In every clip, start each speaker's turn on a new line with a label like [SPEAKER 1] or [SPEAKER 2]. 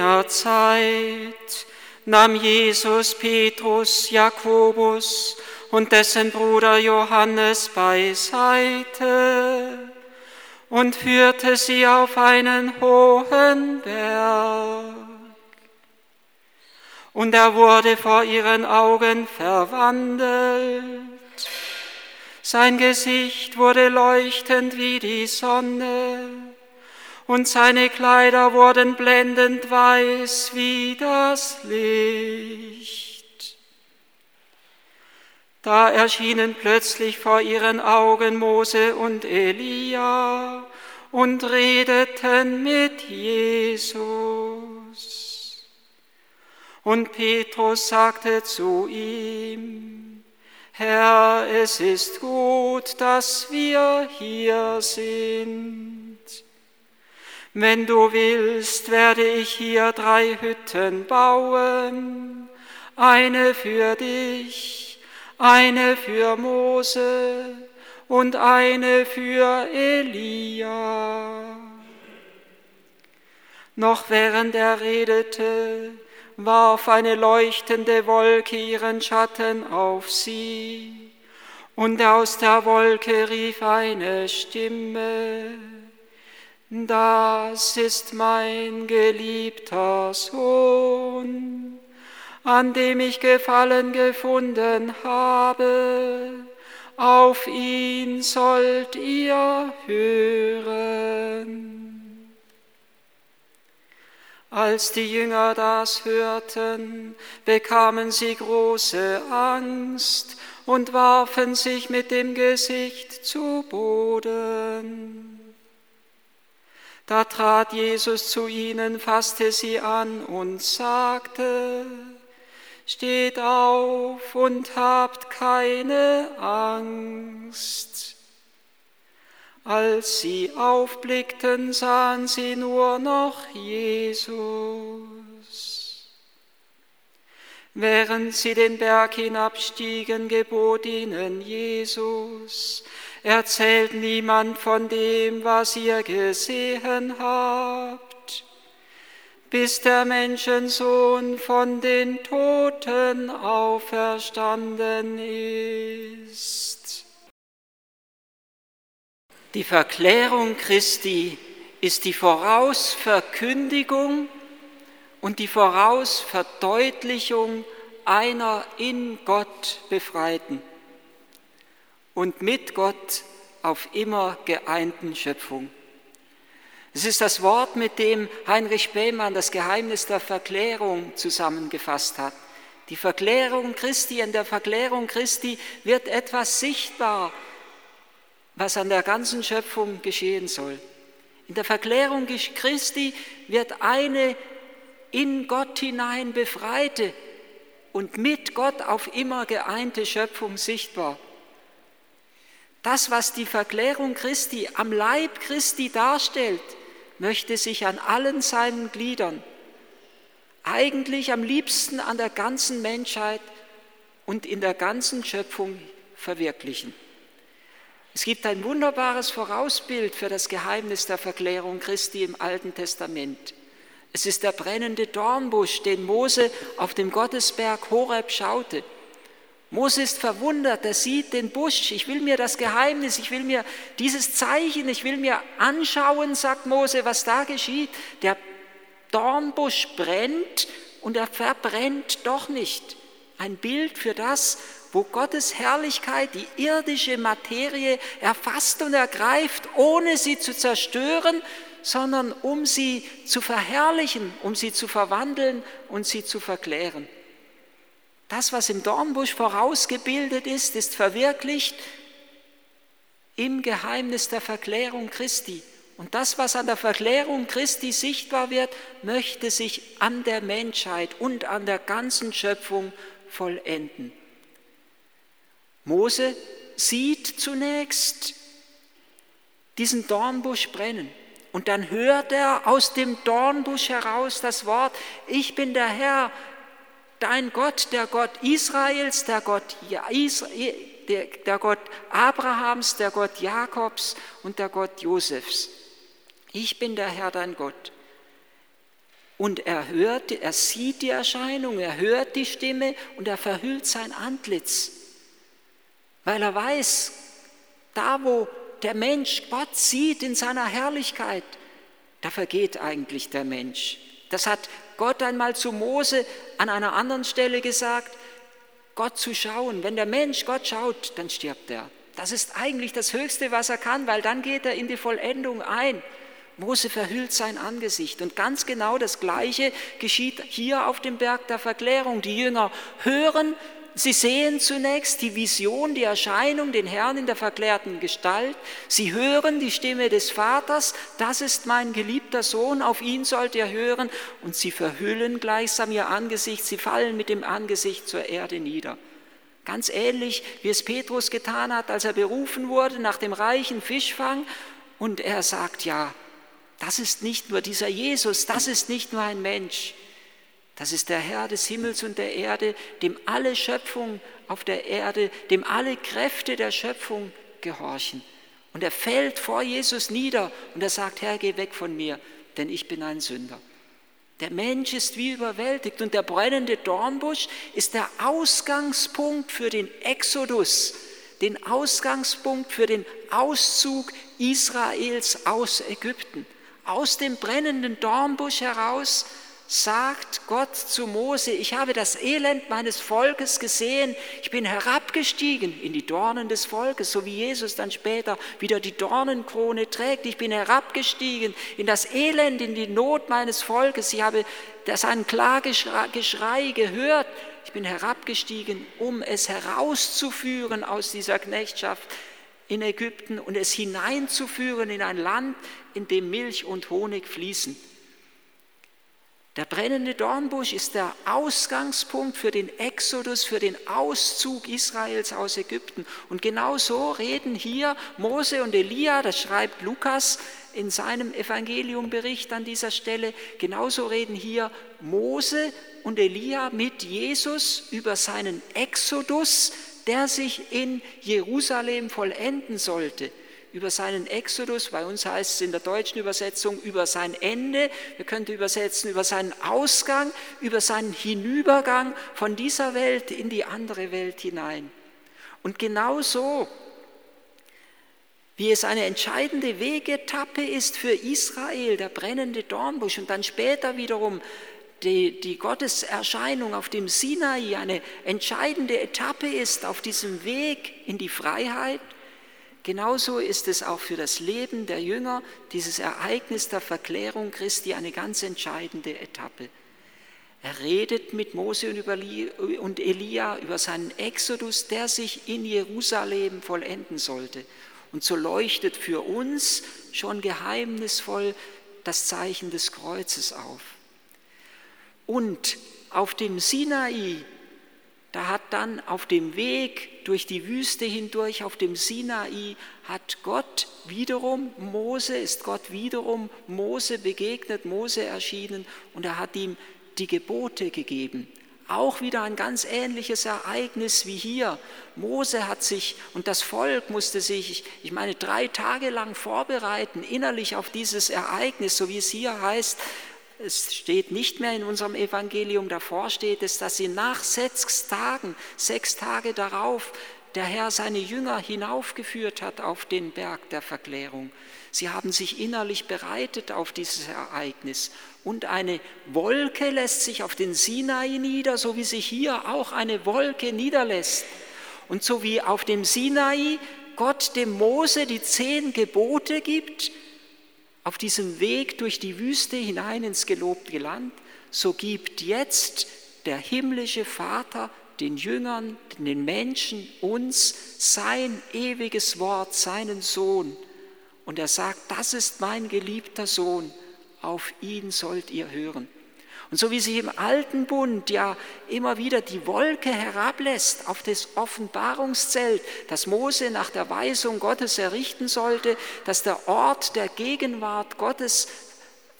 [SPEAKER 1] Jener Zeit nahm Jesus Petrus, Jakobus und dessen Bruder Johannes beiseite und führte sie auf einen hohen Berg. Und er wurde vor ihren Augen verwandelt. Sein Gesicht wurde leuchtend wie die Sonne und seine Kleider wurden blendend weiß wie das Licht. Da erschienen plötzlich vor ihren Augen Mose und Elia und redeten mit Jesus. Und Petrus sagte zu ihm, Herr, es ist gut, dass wir hier sind. Wenn du willst, werde ich hier drei Hütten bauen, eine für dich, eine für Mose und eine für Elia. Noch während er redete, warf eine leuchtende Wolke ihren Schatten auf sie, und aus der Wolke rief eine Stimme, das ist mein geliebter Sohn, an dem ich Gefallen gefunden habe, auf ihn sollt ihr hören. Als die Jünger das hörten, bekamen sie große Angst und warfen sich mit dem Gesicht zu Boden. Da trat Jesus zu ihnen, fasste sie an und sagte, Steht auf und habt keine Angst. Als sie aufblickten, sahen sie nur noch Jesus. Während sie den Berg hinabstiegen, gebot ihnen Jesus, erzählt niemand von dem, was ihr gesehen habt, bis der Menschensohn von den Toten auferstanden ist. Die Verklärung Christi ist die Vorausverkündigung und die Vorausverdeutlichung einer in Gott befreiten und mit Gott auf immer geeinten Schöpfung. Es ist das Wort, mit dem Heinrich Behmann das Geheimnis der Verklärung zusammengefasst hat. Die Verklärung Christi, in der Verklärung Christi wird etwas sichtbar, was an der ganzen Schöpfung geschehen soll. In der Verklärung Christi wird eine in Gott hinein befreite und mit Gott auf immer geeinte Schöpfung sichtbar. Das, was die Verklärung Christi am Leib Christi darstellt, möchte sich an allen seinen Gliedern, eigentlich am liebsten an der ganzen Menschheit und in der ganzen Schöpfung verwirklichen. Es gibt ein wunderbares Vorausbild für das Geheimnis der Verklärung Christi im Alten Testament. Es ist der brennende Dornbusch, den Mose auf dem Gottesberg Horeb schaute. Mose ist verwundert, er sieht den Busch. Ich will mir das Geheimnis, ich will mir dieses Zeichen, ich will mir anschauen, sagt Mose, was da geschieht. Der Dornbusch brennt und er verbrennt doch nicht. Ein Bild für das, wo Gottes Herrlichkeit die irdische Materie erfasst und ergreift, ohne sie zu zerstören, sondern um sie zu verherrlichen, um sie zu verwandeln und sie zu verklären. Das, was im Dornbusch vorausgebildet ist, ist verwirklicht im Geheimnis der Verklärung Christi. Und das, was an der Verklärung Christi sichtbar wird, möchte sich an der Menschheit und an der ganzen Schöpfung vollenden. Mose sieht zunächst diesen Dornbusch brennen. Und dann hört er aus dem Dornbusch heraus das Wort, ich bin der Herr, dein Gott, der Gott Israels, der Gott, der, der Gott Abrahams, der Gott Jakobs und der Gott Josefs. Ich bin der Herr, dein Gott. und er hört, er sieht die Erscheinung, er hört die Stimme und er verhüllt sein Antlitz, weil er weiß, da wo der Mensch Gott sieht in seiner Herrlichkeit, da vergeht eigentlich der Mensch. Das hat Gott einmal zu Mose an einer anderen Stelle gesagt, Gott zu schauen. Wenn der Mensch Gott schaut, dann stirbt er. Das ist eigentlich das Höchste, was er kann, weil dann geht er in die Vollendung ein. Mose verhüllt sein Angesicht. Und ganz genau das Gleiche geschieht hier auf dem Berg der Verklärung. Die Jünger hören, sie sehen zunächst die Vision, die Erscheinung, den Herrn in der verklärten Gestalt. Sie hören die Stimme des Vaters, das ist mein geliebter Sohn, auf ihn sollt ihr hören. Und sie verhüllen gleichsam ihr Angesicht, sie fallen mit dem Angesicht zur Erde nieder. Ganz ähnlich, wie es Petrus getan hat, als er berufen wurde nach dem reichen Fischfang. Und er sagt, ja, das ist nicht nur dieser Jesus, das ist nicht nur ein Mensch, das ist der Herr des Himmels und der Erde, dem alle Schöpfung auf der Erde, dem alle Kräfte der Schöpfung gehorchen. Und er fällt vor Jesus nieder und er sagt, Herr, geh weg von mir, denn ich bin ein Sünder. Der Mensch ist wie überwältigt und der brennende Dornbusch ist der Ausgangspunkt für den Exodus, den Ausgangspunkt für den Auszug Israels aus Ägypten aus dem brennenden Dornbusch heraus sagt Gott zu Mose, ich habe das Elend meines Volkes gesehen, ich bin herabgestiegen in die Dornen des Volkes, so wie Jesus dann später wieder die Dornenkrone trägt. Ich bin herabgestiegen in das Elend, in die Not meines Volkes. Ich habe sein Klageschrei gehört. Ich bin herabgestiegen, um es herauszuführen aus dieser Knechtschaft in Ägypten und es hineinzuführen in ein Land, in dem Milch und Honig fließen. Der brennende Dornbusch ist der Ausgangspunkt für den Exodus, für den Auszug Israels aus Ägypten. Und genau so reden hier Mose und Elia, das schreibt Lukas in seinem Evangeliumbericht an dieser Stelle, genauso reden hier Mose und Elia mit Jesus über seinen Exodus, der sich in Jerusalem vollenden sollte. Über seinen Exodus, bei uns heißt es in der deutschen Übersetzung über sein Ende, wir könnten übersetzen über seinen Ausgang, über seinen Hinübergang von dieser Welt in die andere Welt hinein. Und genauso wie es eine entscheidende Wegetappe ist für Israel, der brennende Dornbusch, und dann später wiederum die, die Gotteserscheinung auf dem Sinai eine entscheidende Etappe ist auf diesem Weg in die Freiheit, genauso ist es auch für das Leben der Jünger, dieses Ereignis der Verklärung Christi, eine ganz entscheidende Etappe. Er redet mit Mose und Elia über seinen Exodus, der sich in Jerusalem vollenden sollte. Und so leuchtet für uns schon geheimnisvoll das Zeichen des Kreuzes auf. Und auf dem Sinai, da hat dann auf dem Weg durch die Wüste hindurch, auf dem Sinai, hat Gott wiederum, Mose ist Gott wiederum Mose begegnet, Mose erschienen und er hat ihm die Gebote gegeben. Auch wieder ein ganz ähnliches Ereignis wie hier. Mose hat sich und das Volk musste sich, ich meine, drei Tage lang vorbereiten, innerlich auf dieses Ereignis, so wie es hier heißt, es steht nicht mehr in unserem Evangelium, davor steht es, dass sie nach sechs Tagen, sechs Tage darauf, der Herr seine Jünger hinaufgeführt hat auf den Berg der Verklärung. Sie haben sich innerlich bereitet auf dieses Ereignis. Und eine Wolke lässt sich auf den Sinai nieder, so wie sich hier auch eine Wolke niederlässt. Und so wie auf dem Sinai Gott dem Mose die zehn Gebote gibt, auf diesem Weg durch die Wüste hinein ins gelobte Land, so gibt jetzt der himmlische Vater den Jüngern, den Menschen, uns sein ewiges Wort, seinen Sohn. Und er sagt, das ist mein geliebter Sohn, auf ihn sollt ihr hören. Und so wie sich im alten Bund ja immer wieder die Wolke herablässt auf das Offenbarungszelt, das Mose nach der Weisung Gottes errichten sollte, dass der Ort der Gegenwart Gottes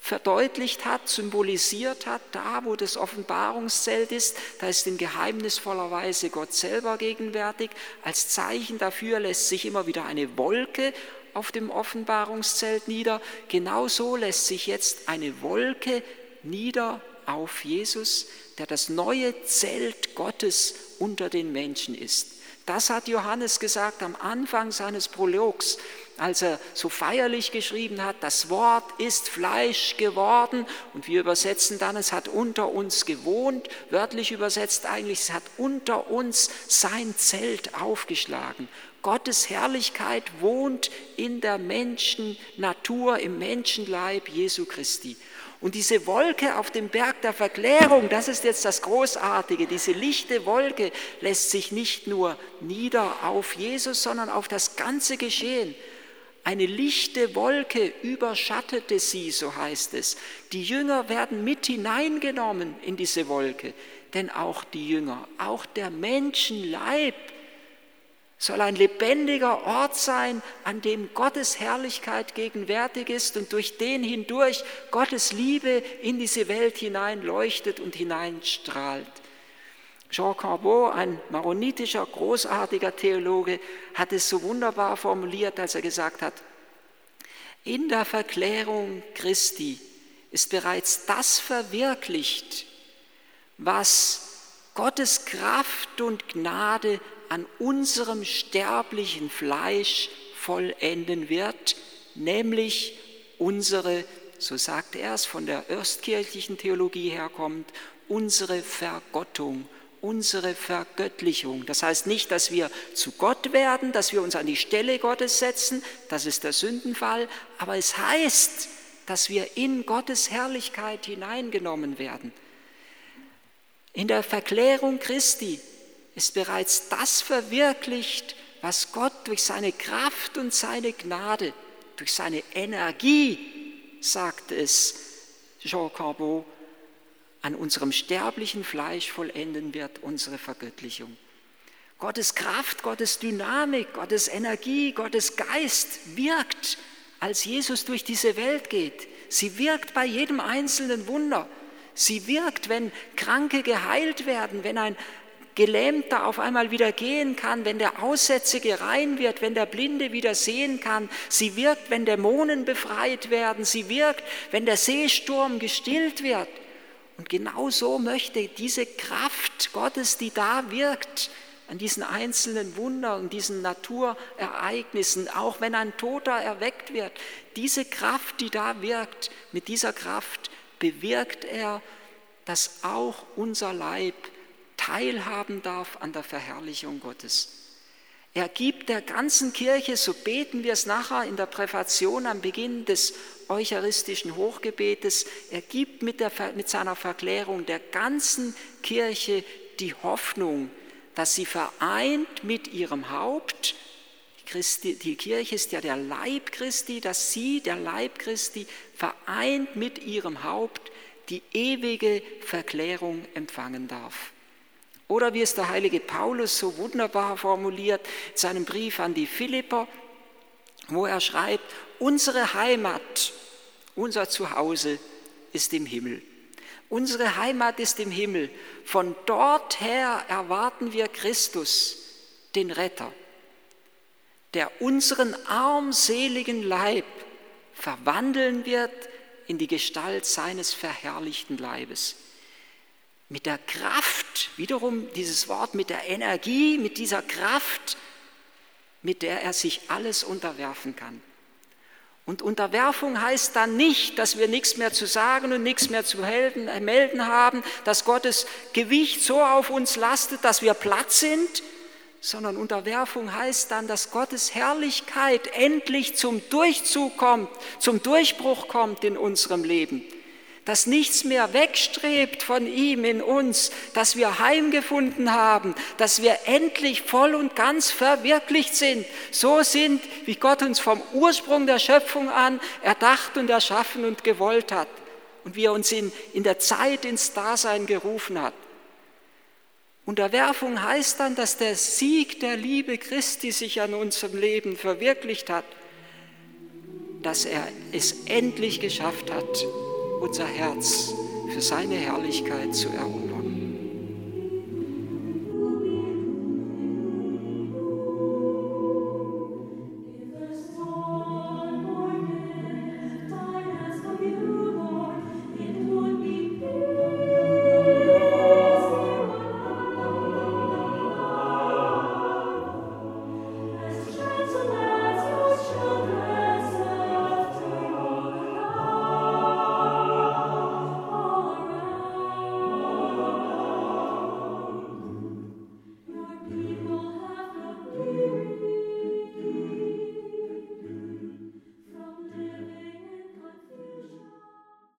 [SPEAKER 1] verdeutlicht hat, symbolisiert hat, da wo das Offenbarungszelt ist, da ist in geheimnisvoller Weise Gott selber gegenwärtig. Als Zeichen dafür lässt sich immer wieder eine Wolke auf dem Offenbarungszelt nieder. Genauso lässt sich jetzt eine Wolke nieder auf Jesus, der das neue Zelt Gottes unter den Menschen ist. Das hat Johannes gesagt am Anfang seines Prologs, als er so feierlich geschrieben hat, das Wort ist Fleisch geworden und wir übersetzen dann, es hat unter uns gewohnt, wörtlich übersetzt eigentlich, es hat unter uns sein Zelt aufgeschlagen. Gottes Herrlichkeit wohnt in der Menschennatur, im Menschenleib Jesu Christi. Und diese Wolke auf dem Berg der Verklärung, das ist jetzt das Großartige, diese lichte Wolke lässt sich nicht nur nieder auf Jesus, sondern auf das ganze Geschehen. Eine lichte Wolke überschattete sie, so heißt es. Die Jünger werden mit hineingenommen in diese Wolke, denn auch die Jünger, auch der Menschenleib soll ein lebendiger Ort sein, an dem Gottes Herrlichkeit gegenwärtig ist und durch den hindurch Gottes Liebe in diese Welt hinein leuchtet und hineinstrahlt. Jean Corbeau, ein maronitischer, großartiger Theologe, hat es so wunderbar formuliert, als er gesagt hat, in der Verklärung Christi ist bereits das verwirklicht, was Gottes Kraft und Gnade an unserem sterblichen Fleisch vollenden wird, nämlich unsere, so sagt er es, von der erstkirchlichen Theologie herkommt, unsere Vergottung, unsere Vergöttlichung. Das heißt nicht, dass wir zu Gott werden, dass wir uns an die Stelle Gottes setzen, das ist der Sündenfall, aber es heißt, dass wir in Gottes Herrlichkeit hineingenommen werden. In der Verklärung Christi ist bereits das verwirklicht, was Gott durch seine Kraft und seine Gnade, durch seine Energie, sagt es Jean Corbeau, an unserem sterblichen Fleisch vollenden wird, unsere Vergöttlichung. Gottes Kraft, Gottes Dynamik, Gottes Energie, Gottes Geist wirkt, als Jesus durch diese Welt geht. Sie wirkt bei jedem einzelnen Wunder. Sie wirkt, wenn Kranke geheilt werden, wenn ein Gelähmter auf einmal wieder gehen kann, wenn der Aussätzige rein wird, wenn der Blinde wieder sehen kann. Sie wirkt, wenn Dämonen befreit werden. Sie wirkt, wenn der Seesturm gestillt wird. Und genau so möchte diese Kraft Gottes, die da wirkt, an diesen einzelnen Wundern und diesen Naturereignissen, auch wenn ein Toter erweckt wird, diese Kraft, die da wirkt, mit dieser Kraft bewirkt er, dass auch unser Leib teilhaben darf an der Verherrlichung Gottes. Er gibt der ganzen Kirche, so beten wir es nachher in der Präfation am Beginn des eucharistischen Hochgebetes, er gibt mit, der, mit seiner Verklärung der ganzen Kirche die Hoffnung, dass sie vereint mit ihrem Haupt, Christi, die Kirche ist ja der Leib Christi, dass sie, der Leib Christi, vereint mit ihrem Haupt die ewige Verklärung empfangen darf. Oder wie es der heilige Paulus so wunderbar formuliert in seinem Brief an die Philipper, wo er schreibt, unsere Heimat, unser Zuhause ist im Himmel. Unsere Heimat ist im Himmel. Von dort her erwarten wir Christus, den Retter, der unseren armseligen Leib verwandeln wird in die Gestalt seines verherrlichten Leibes mit der Kraft, wiederum dieses Wort, mit der Energie, mit dieser Kraft, mit der er sich alles unterwerfen kann. Und Unterwerfung heißt dann nicht, dass wir nichts mehr zu sagen und nichts mehr zu äh, melden haben, dass Gottes Gewicht so auf uns lastet, dass wir platt sind, sondern Unterwerfung heißt dann, dass Gottes Herrlichkeit endlich zum Durchzug kommt, zum Durchbruch kommt in unserem Leben dass nichts mehr wegstrebt von ihm in uns, dass wir heimgefunden haben, dass wir endlich voll und ganz verwirklicht sind, so sind, wie Gott uns vom Ursprung der Schöpfung an erdacht und erschaffen und gewollt hat und wie er uns in, in der Zeit ins Dasein gerufen hat. Unterwerfung heißt dann, dass der Sieg der Liebe Christi sich an unserem Leben verwirklicht hat, dass er es endlich geschafft hat, unser Herz für seine Herrlichkeit zu erobern.